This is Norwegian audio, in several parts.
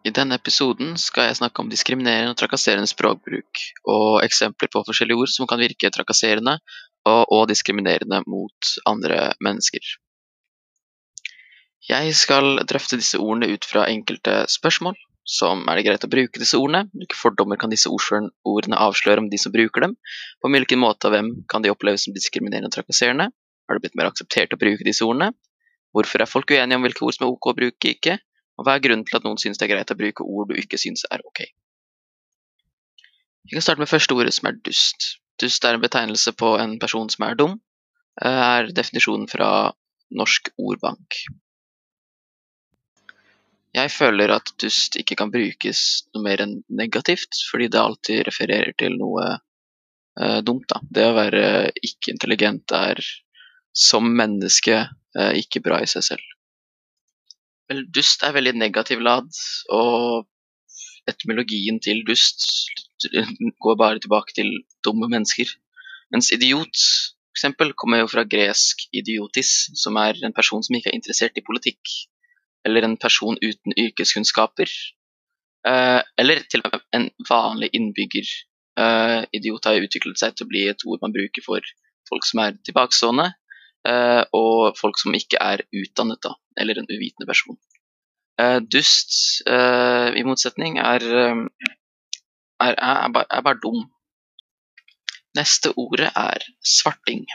I denne episoden skal jeg snakke om diskriminerende og trakasserende språkbruk, og eksempler på forskjellige ord som kan virke trakasserende og, og diskriminerende mot andre mennesker. Jeg skal drøfte disse ordene ut fra enkelte spørsmål, som er det greit å bruke disse ordene, hvilke fordommer kan disse ordene avsløre om de som bruker dem, på hvilken måte og hvem kan de oppleves som diskriminerende og trakasserende, har det blitt mer akseptert å bruke disse ordene, hvorfor er folk uenige om hvilke ord som er ok å bruke ikke, og hva er grunnen til at noen synes det er greit å bruke ord du ikke synes er ok? Vi kan starte med første ordet, som er dust. Dust er en betegnelse på en person som er dum, eh, er definisjonen fra Norsk ordbank. Jeg føler at dust ikke kan brukes noe mer enn negativt, fordi det alltid refererer til noe uh, dumt. Da. Det å være ikke intelligent er som menneske uh, ikke bra i seg selv. Vel, dust er veldig negativ lad, og etymologien til dust går bare tilbake til dumme mennesker. Mens idiot for eksempel, kommer jo fra gresk idiotis, som er en person som ikke er interessert i politikk. Eller en person uten yrkeskunnskaper. Eh, eller til og med en vanlig innbygger. Eh, idiot har utviklet seg til å bli et ord man bruker for folk som er tilbakestående, og folk som ikke er utdannet, da, eller en uvitende person. Eh, dust, eh, i motsetning, er, er, er, bare, er bare dum. Neste ordet er svarting.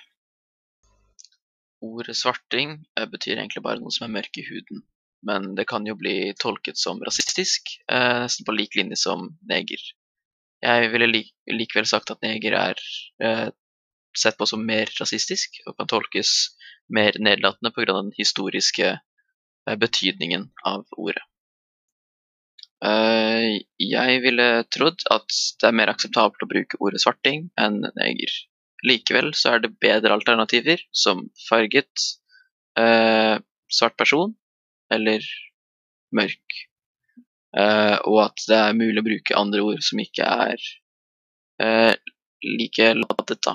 Ordet svarting betyr egentlig bare noen som er mørk i huden. Men det kan jo bli tolket som rasistisk, nesten på lik linje som neger. Jeg ville likevel sagt at neger er sett på som mer rasistisk og kan tolkes mer nedlatende pga. den historiske eh, betydningen av ordet. Eh, jeg ville trodd at det er mer akseptabelt å bruke ordet svarting enn neger. Likevel så er det bedre alternativer som farget, eh, svart person eller mørk. og at det er mulig å bruke andre ord som ikke er like ladet, da.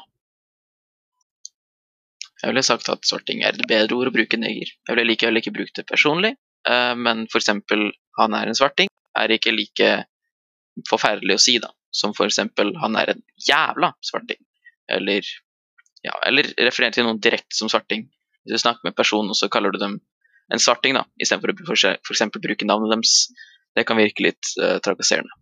Jeg ville sagt at sorting er et bedre ord å bruke enn neger. Jeg ville likevel ikke brukt det personlig, uh, men f.eks. han er en svarting er ikke like forferdelig å si, da. Som f.eks. han er en jævla svarting. Eller, ja, eller referere til noen direkte som svarting. Hvis du snakker med en person, og så kaller du dem en svarting, da, istedenfor å f.eks. bruke navnet deres, det kan virke litt uh, trakasserende.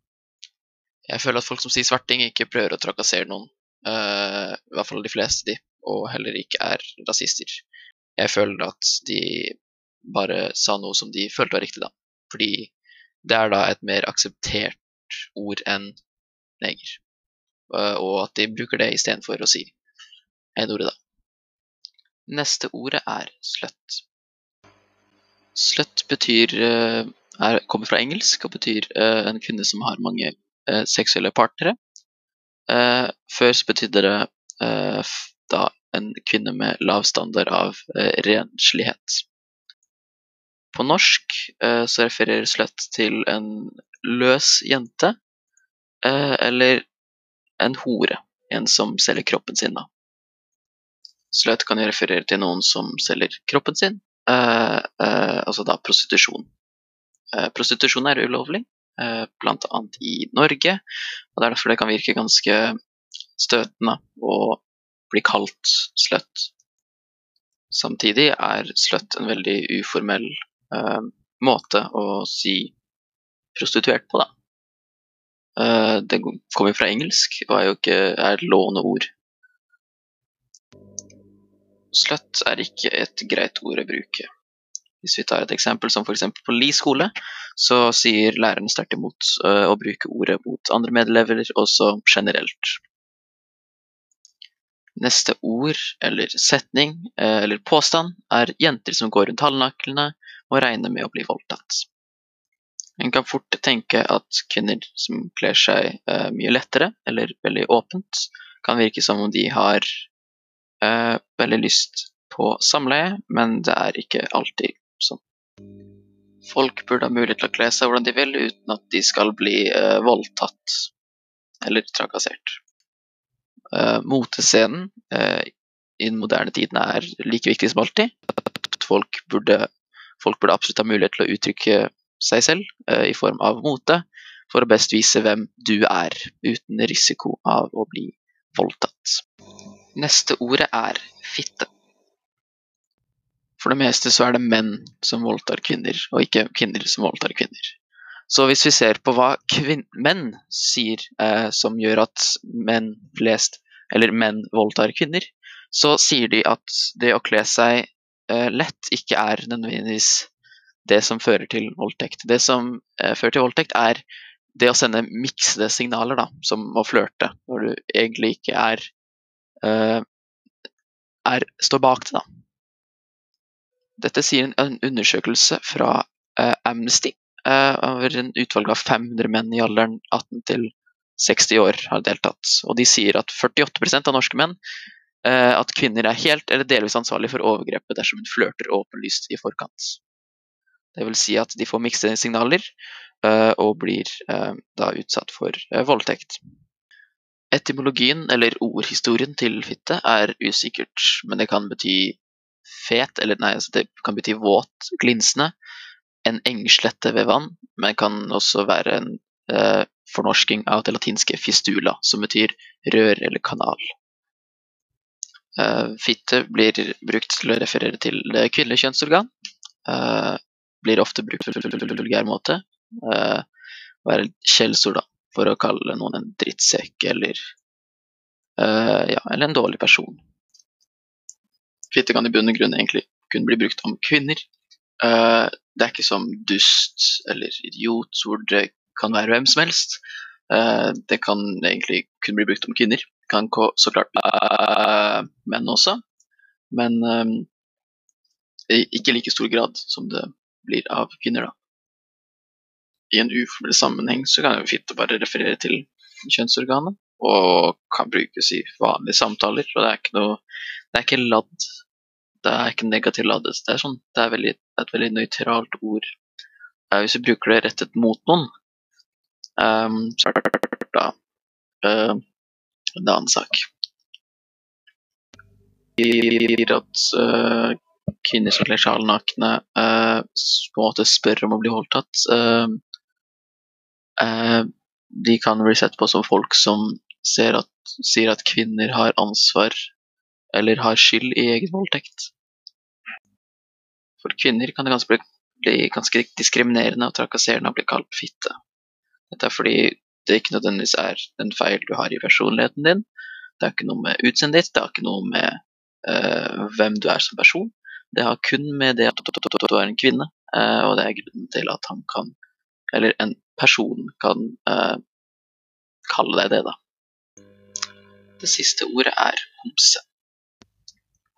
Jeg føler at folk som sier svarting, ikke prøver å trakassere noen. Uh, I hvert fall de fleste de og heller ikke er rasister. Jeg føler at de bare sa noe som de følte var riktig, da. Fordi det er da et mer akseptert ord enn neger. Eh, og at de bruker det istedenfor å si n-ordet, da. Neste ordet er slutt. Slutt betyr eh, er, kommer fra engelsk og betyr uh, en kvinne som har mange seksuelle partnere. Før så betydde det da en kvinne med lav standard av eh, renslighet. På norsk eh, så refererer sløtt til en løs jente eh, eller en hore, en som selger kroppen sin. da. Slut kan jo referere til noen som selger kroppen sin, eh, eh, altså da prostitusjon. Eh, prostitusjon er ulovlig, blant annet i Norge, og det er derfor det kan virke ganske støtende og blir kalt slut. Samtidig er slut en veldig uformell eh, måte å si prostituert på, da. Eh, det kommer fra engelsk og er jo ikke er låneord. Slut er ikke et greit ord å bruke. Hvis vi tar et eksempel som f.eks. på Li skole, så sier læreren sterkt imot uh, å bruke ordet mot andre medelever, også generelt. Neste ord eller setning eh, eller påstand er jenter som går rundt halvnaklene og regner med å bli voldtatt. En kan fort tenke at kvinner som kler seg eh, mye lettere eller veldig åpent, kan virke som om de har eh, veldig lyst på samleie, men det er ikke alltid sånn. Folk burde ha mulighet til å kle seg hvordan de vil uten at de skal bli eh, voldtatt eller trakassert. Uh, motescenen uh, i den moderne tiden er like viktig som alltid. Folk burde, folk burde absolutt ha mulighet til å uttrykke seg selv uh, i form av mote, for å best vise hvem du er, uten risiko av å bli voldtatt. Neste ordet er fitte. For det meste så er det menn som voldtar kvinner, og ikke kvinner som voldtar kvinner. Så hvis vi ser på hva menn sier eh, som gjør at menn flest, eller menn voldtar kvinner, så sier de at det å kle seg eh, lett ikke er nødvendigvis det som fører til voldtekt. Det som eh, fører til voldtekt, er det å sende miksede signaler, da, som å flørte, når du egentlig ikke er, eh, er står bak det. da. Dette sier en undersøkelse fra eh, Amnesty over en utvalg av 500 menn i alderen 18 til 60 år har deltatt. Og de sier at 48% av norske menn eh, at kvinner er helt eller delvis ansvarlig for overgrepet dersom hun flørter åpenlyst i forkant. Det vil si at de får mikste signaler eh, og blir da utsatt for voldtekt. Etymologien, eller ordhistorien til fitte, er usikkert, men det kan bety fet, eller nei, altså det kan bety våt, glinsende, en engslette ved vann, men kan også være en eh, fornorsking av det latinske fistula, som betyr rør eller kanal. Eh, fitte blir brukt til å referere til det kvinnelige kjønnsorgan. Eh, blir ofte brukt på vulgær måte. Eh, være skjellsord for å kalle noen en drittsekk eller, eh, ja, eller en dårlig person. Fitte kan i bunn og grunn egentlig kun bli brukt om kvinner, Uh, det er ikke som dust eller idiot, hvor det kan være hvem som helst. Uh, det kan egentlig kun bli brukt om kvinner. Kan så klart uh, menn også, men i ikke like stor grad som det blir av kvinner. da. I en uformell sammenheng så kan jo å bare referere til kjønnsorganet, og kan brukes i vanlige samtaler. og Det er ikke noe, det er ikke ladd det er ikke negativt ladet. Det er, sånn, det er veldig, et veldig nøytralt ord. Uh, hvis du bruker det rettet mot noen, um, så er det da uh, en annen sak. At uh, kvinner som kler seg nakne, uh, spør om å bli voldtatt. Uh, de kan bli sett på som folk som at, sier at kvinner har ansvar eller har skyld i egen voldtekt. For kvinner kan det ganske bli, ganske diskriminerende og trakasserende å bli kalt fitte. Dette er fordi det ikke nødvendigvis er en feil du har i personligheten din. Det er ikke noe med utseendet ditt, det har ikke noe med uh, hvem du er som person. Det har kun med det at du er en kvinne, uh, og det er grunnen til at han kan, eller en person kan uh, kalle deg det, da. Det siste ordet er homse.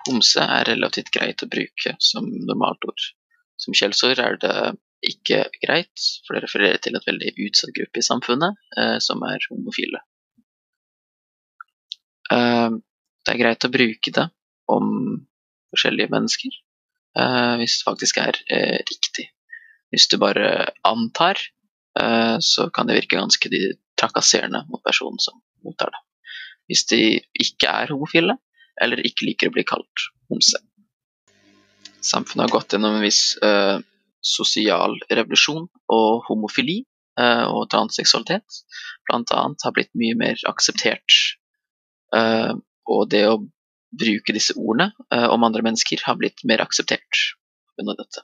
Homse er relativt greit å bruke som normalt ord. Som skjellsord er det ikke greit, for det refererer til et veldig utsatt gruppe i samfunnet, eh, som er homofile. Eh, det er greit å bruke det om forskjellige mennesker, eh, hvis det faktisk er eh, riktig. Hvis du bare antar, eh, så kan det virke ganske trakasserende mot personen som mottar det. Hvis de ikke er homofile, eller ikke liker å bli kalt homse. Samfunnet har gått gjennom en viss eh, sosial revolusjon, og homofili eh, og transseksualitet bl.a. har blitt mye mer akseptert. Eh, og det å bruke disse ordene om andre mennesker har blitt mer akseptert pga. dette.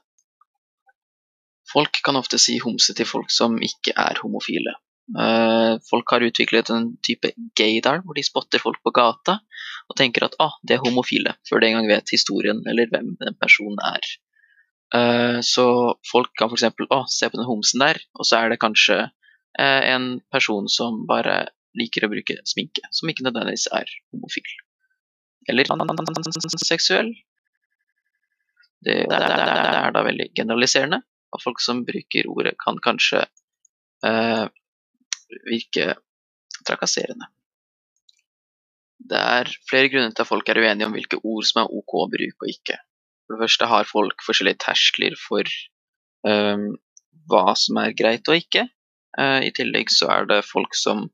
Folk kan ofte si homse til folk som ikke er homofile. Uh, folk har utviklet en type gaydar, hvor de spotter folk på gata og tenker at ah, de er homofile, før de engang vet historien eller hvem den personen er. Uh, så folk kan f.eks. Oh, se på den homsen der, og så er det kanskje uh, en person som bare liker å bruke sminke, som ikke nødvendigvis er homofil. Eller seksuell. Det, det, det, det, er da veldig generaliserende, og folk som bruker ordet, kan kanskje uh, virke trakasserende. Det er flere grunner til at folk er uenige om hvilke ord som er ok å bruke og ikke. For det første har folk forskjellige terskler for um, hva som er greit og ikke. Uh, I tillegg så er det folk som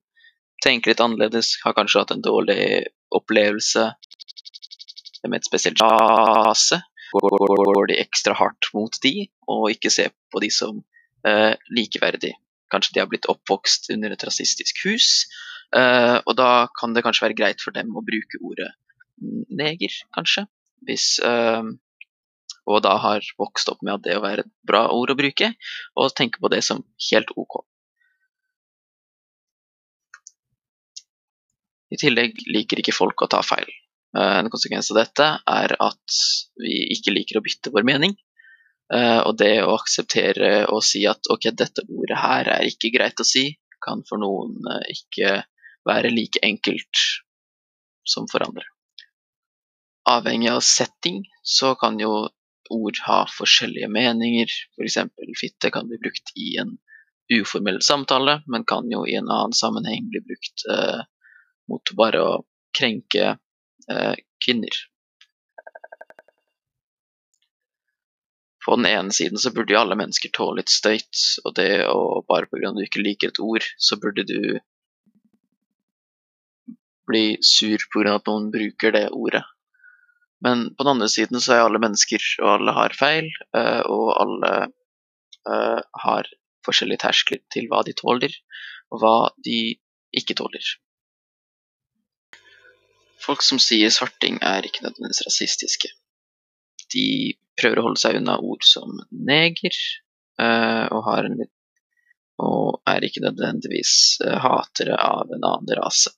tenker litt annerledes, har kanskje hatt en dårlig opplevelse med et spesielt rase. Går de ekstra hardt mot de, og ikke ser på de som uh, likeverdig. Kanskje de har blitt oppvokst under et rasistisk hus, uh, og da kan det kanskje være greit for dem å bruke ordet neger, kanskje. Hvis, og da har vokst opp med at det å være et bra ord å bruke, og tenke på det som helt ok. I tillegg liker ikke folk å ta feil. Eh, en konsekvens av dette er at vi ikke liker å bytte vår mening. Eh, og det å akseptere og si at ok, dette ordet her er ikke greit å si, kan for noen eh, ikke være like enkelt som for andre. Avhengig av setting så kan jo ord ha forskjellige meninger. F.eks. For fitte kan bli brukt i en uformell samtale, men kan jo i en annen sammenheng bli brukt eh, mot bare å krenke eh, kvinner. På den ene siden så burde jo alle mennesker tåle litt støyt, og det å bare pga. at du ikke liker et ord, så burde du bli sur pga. at noen bruker det ordet. Men på den andre siden så er alle mennesker, og alle har feil, eh, og alle eh, har forskjellige terskler til hva de tåler, og hva de ikke tåler. Folk som sier svarting, er ikke nødvendigvis rasistiske. De prøver å holde seg unna ord som neger, uh, og, en, og, er ikke nødvendigvis uh, hatere av en annen rase.